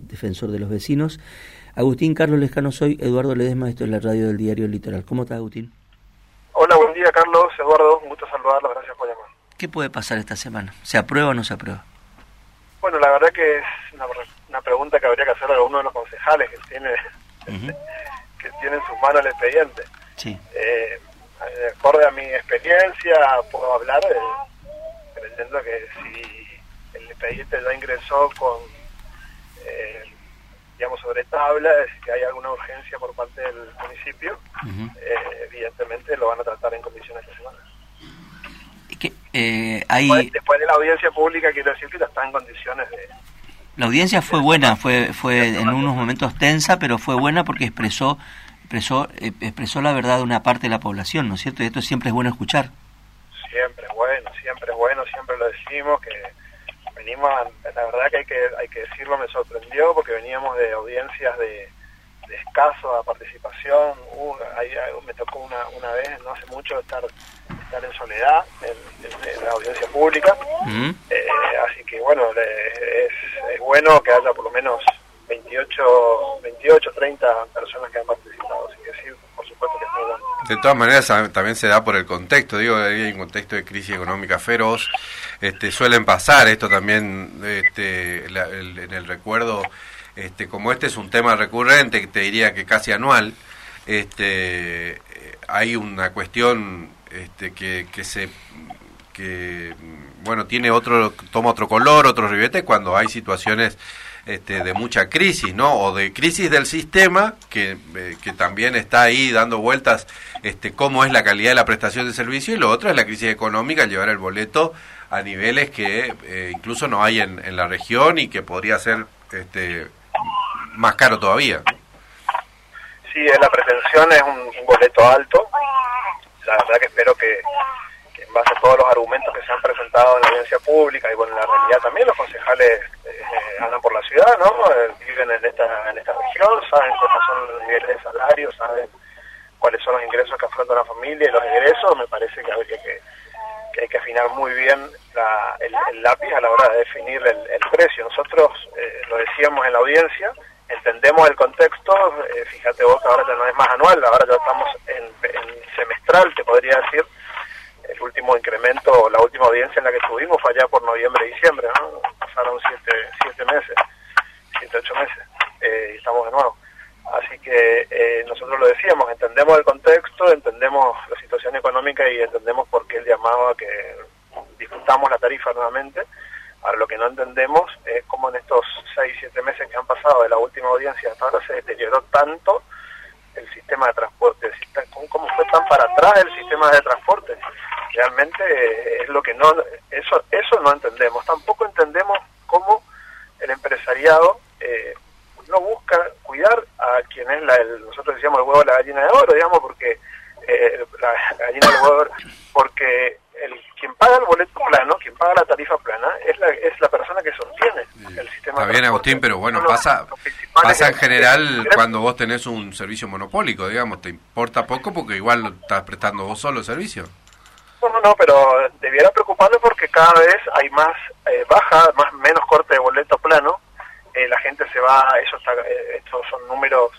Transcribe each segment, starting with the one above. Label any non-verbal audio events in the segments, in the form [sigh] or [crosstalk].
defensor de los vecinos. Agustín Carlos Lescano, soy Eduardo Ledesma, esto es la radio del diario Litoral. ¿Cómo estás, Agustín? Hola, buen día, Carlos. Eduardo, un gusto saludarlo, gracias por llamar. ¿Qué puede pasar esta semana? ¿Se aprueba o no se aprueba? Bueno, la verdad que es una, pregunta que habría que hacer a uno de los concejales que tiene, [laughs] que tiene en sus manos el expediente. Sí. Eh, acorde a mi experiencia, puedo hablar eh, creyendo que si el expediente ya ingresó con, eh, digamos, sobre tabla, que hay alguna urgencia por parte del municipio, eh, evidentemente lo van a tratar en condiciones esta semana. Que, hay... después, de la audiencia pública, quiero decir que está en condiciones de... La audiencia fue buena, fue, fue en unos momentos tensa, pero fue buena porque expresó expresó, eh, expresó la verdad de una parte de la población, ¿no es cierto? Y esto siempre es bueno escuchar. Siempre es bueno, siempre es bueno, siempre lo decimos, que venimos, la verdad que hay que, hay que decirlo, me sorprendió porque veníamos de audiencias de, de escaso participación, uh, ahí, me tocó una, una vez, no hace mucho, estar estar en soledad en, la audiencia pública, mm. eh, así que bueno, es, es bueno que haya por lo menos 28, 28, 30 personas que han participado, así que sí, por supuesto que está De todas maneras, también se da por el contexto, digo, hay un contexto de crisis económica feroz, este, suelen pasar esto también este, en el recuerdo, este, como este es un tema recurrente, te diría que casi anual, este, hay una cuestión este, que, que se que bueno tiene otro toma otro color otro ribete cuando hay situaciones este, de mucha crisis, ¿no? O de crisis del sistema, que, eh, que también está ahí dando vueltas este, cómo es la calidad de la prestación de servicio, y lo otro es la crisis económica, llevar el boleto a niveles que eh, incluso no hay en, en, la región y que podría ser este, más caro todavía. Sí, la pretensión es un boleto alto. La verdad que espero que, en base a todos los argumentos que se han presentado en la audiencia pública y bueno, en la realidad también los concejales eh, andan por la ciudad, ¿no? Eh, viven en esta, en esta región, saben cuáles son los niveles de salario, saben cuáles son los ingresos que afronta la familia y los egresos, me parece que habría que, que hay que afinar muy bien la, el, lápiz a la hora de definir el, precio. Nosotros eh, lo decíamos en la audiencia, entendemos el contexto, fíjate vos que ahora ya no es más anual, ahora ya estamos en, en semestral, te podría decir, el incremento, la última audiencia en la que estuvimos fue allá por noviembre, diciembre, ¿no? pasaron siete, siete meses, siete, ocho meses, eh, y estamos de nuevo. Así que eh, nosotros lo decíamos, entendemos el contexto, entendemos la situación económica y entendemos por qué el llamado a que discutamos la tarifa nuevamente. Ahora lo que no entendemos es cómo en estos seis, siete meses que han pasado de la última audiencia hasta ahora se deterioró tanto el sistema de transporte, cómo fue tan para atrás el sistema de transporte realmente eh, es lo que no eso eso no entendemos. Tampoco entendemos cómo el empresariado eh, no busca cuidar a quien es la nosotros decíamos el huevo de la gallina de oro digamos porque eh, la gallina del huevo porque el quien paga el boleto plano quien paga la tarifa plana es la es la persona que sostiene el sistema está bien Agustín pero bueno pasa pasa en general cuando vos tenés un servicio monopólico digamos te importa poco porque igual estás prestando vos solo el servicio no, no, pero debiera preocuparle porque cada vez hay más eh, baja, más menos corte de boleto plano. Eh, la gente se va, eso está, eh, estos son números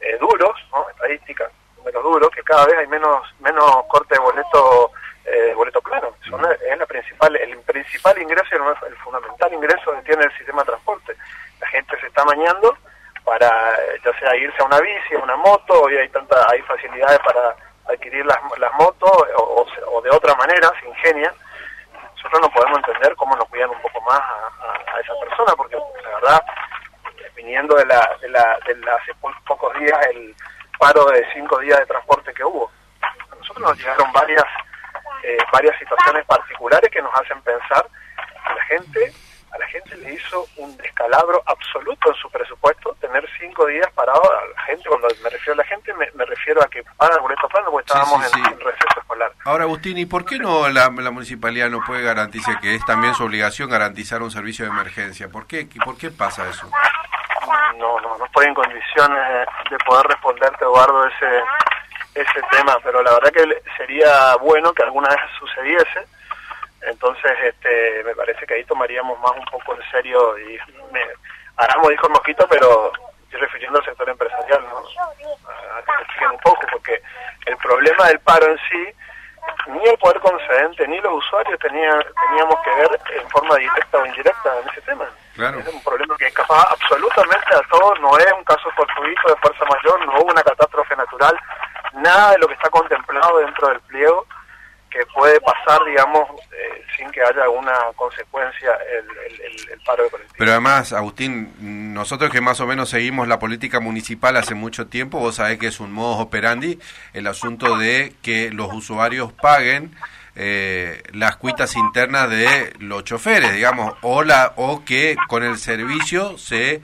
eh, duros, ¿no? estadísticas, números duros, que cada vez hay menos menos corte de boleto boleto plano. es la principal, el principal ingreso, el, el fundamental ingreso que tiene el sistema de transporte. La gente se está mañando para ya sea irse a una bici, a una moto, hoy hay tanta, hay facilidades para adquirir las, las motos o, de otra manera, se ingenian, nosotros no podemos entender cómo nos cuidan un poco más a, esa persona, porque la verdad, viniendo de la, de la, de hace pocos días el paro de cinco días de transporte que hubo, a nosotros nos llegaron varias, eh, varias situaciones particulares que nos hacen pensar que la gente a la gente le hizo un descalabro absoluto en su presupuesto tener cinco días parado a la gente, cuando me refiero a la gente me, refiero a que paga el boleto plano porque estábamos En, receso escolar. Ahora Agustín, ¿y por qué no la, municipalidad no puede garantizar que es también su obligación garantizar un servicio de emergencia? ¿Por qué, por qué pasa eso? No, no, no estoy en condiciones de poder responderte Eduardo ese, ese tema, pero la verdad que sería bueno que alguna vez sucediese entonces, este, me parece que ahí tomaríamos más un poco en serio y Aramo dijo el mosquito, pero estoy refiriendo al sector empresarial, ¿no? A que expliquen un poco, porque el problema del paro en sí, ni el poder concedente ni los usuarios tenía, teníamos que ver en forma directa o indirecta en ese tema. Es un problema que escapa absolutamente a todos, no es un caso fortuito de fuerza mayor, no hubo una catástrofe natural, nada de lo que está contemplado dentro del pliego que puede pasar, digamos, sin que haya alguna consecuencia el, paro de colectivo. Pero además, Agustín, nosotros que más o menos seguimos la política municipal hace mucho tiempo, vos sabés que es un modus operandi el asunto de que los usuarios paguen eh, las cuitas internas de los choferes, digamos, o, la, o que con el servicio se,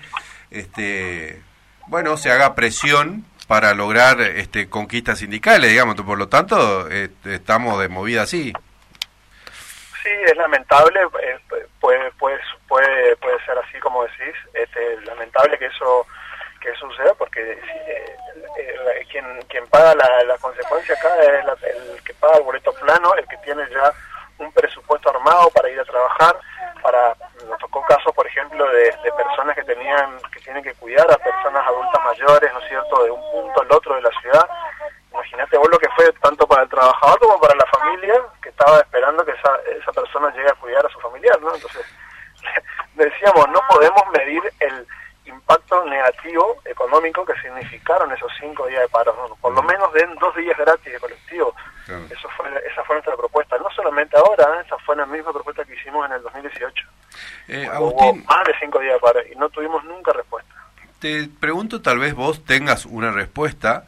este, bueno, se haga presión para lograr este, conquistas sindicales, digamos. Por lo tanto, este, estamos de movida así. Sí, es lamentable, eh, puede, puede, puede, puede ser así como decís, este, lamentable que eso que suceda porque eh, eh, quien, quien paga la, la consecuencia acá es el que paga el boleto plano, el que tiene ya un presupuesto armado para ir a trabajar, para nos tocó casos, por ejemplo, de, personas que tenían que tienen que cuidar a personas adultas mayores, ¿no es cierto?, de un punto al otro de la ciudad. Imagínate vos lo que fue tanto para el trabajador como para la familia estaba esperando que esa, esa persona llegue a cuidar a su familiar, ¿no? Entonces, [laughs] decíamos, no podemos medir el impacto negativo económico que significaron esos cinco días de paro. Por lo menos den dos días gratis de colectivo. Eso fue, esa fue nuestra propuesta. No solamente ahora, ¿eh? esa fue la misma propuesta que hicimos en el 2018. Eh, Agustín, más de cinco días de paro y no tuvimos nunca respuesta. Te pregunto, tal vez vos tengas una respuesta.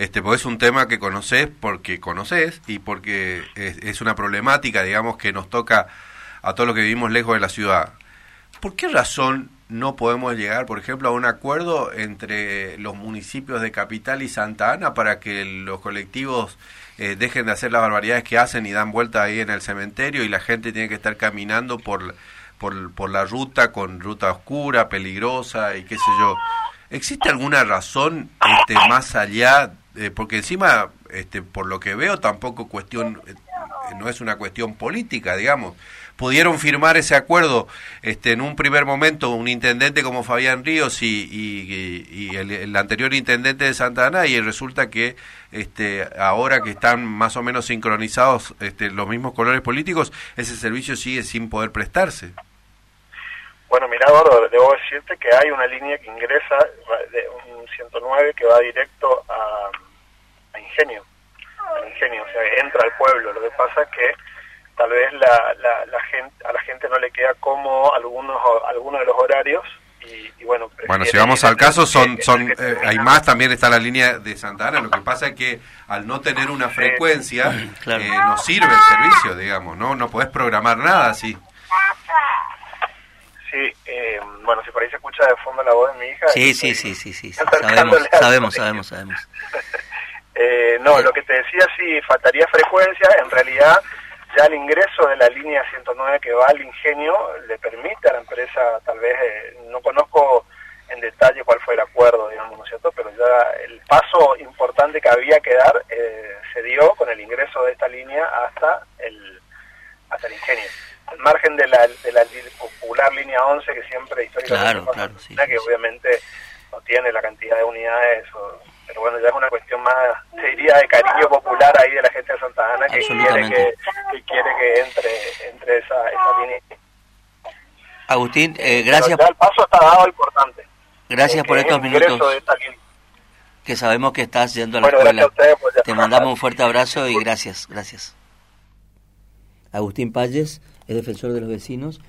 Este, porque es un tema que conoces porque conoces y porque es, una problemática, digamos, que nos toca a todos los que vivimos lejos de la ciudad. ¿Por qué razón no podemos llegar, por ejemplo, a un acuerdo entre los municipios de Capital y Santa Ana para que los colectivos eh, dejen de hacer las barbaridades que hacen y dan vuelta ahí en el cementerio y la gente tiene que estar caminando por, por, por la ruta con ruta oscura, peligrosa y qué sé yo. ¿Existe alguna razón este, más allá? Porque encima, este, por lo que veo, tampoco cuestión, eh, no es una cuestión política, digamos pudieron firmar ese acuerdo este, en un primer momento un intendente como Fabián Ríos y, el, anterior intendente de Santa Ana y resulta que este, ahora que están más o menos sincronizados este, los mismos colores políticos, ese servicio sigue sin poder prestarse. Bueno, mira, Eduardo, debo decirte que hay una línea que ingresa de un 109 que va directo Ingenio, Ingenio, o sea, entra al pueblo. Lo que pasa es que tal vez la, la, gente, a la gente no le queda como algunos, algunos de los horarios y, bueno bueno si vamos al caso son son eh, hay más también está la línea de Santa Ana. Lo que pasa es que al no tener una frecuencia [laughs] eh, no sirve el servicio digamos no no podés programar nada así. Sí eh, bueno si por ahí se escucha de fondo la voz de mi hija sí sí sí sí sí, sabemos sabemos sabemos [laughs] sabemos no lo que te decía si faltaría frecuencia en realidad ya el ingreso de la línea 109 que va al ingenio le permite a la empresa, tal vez, eh, no conozco en detalle cuál fue el acuerdo, digamos, ¿no es cierto? Pero ya el paso importante que había que dar eh, se dio con el ingreso de esta línea hasta el, hasta el ingenio. Al margen de la, de la popular línea 11, que siempre históricamente claro, que obviamente no tiene la cantidad de unidades o pero bueno, ya es una cuestión más, se diría, de cariño popular ahí de la gente de Santa Ana que quiere que, quiere que entre, entre esa, esa línea. Agustín, eh, gracias. el paso está dado importante. Gracias por estos minutos. Que sabemos que estás yendo a la escuela. Te mandamos un fuerte abrazo y gracias, gracias. Agustín Palles es defensor de los vecinos.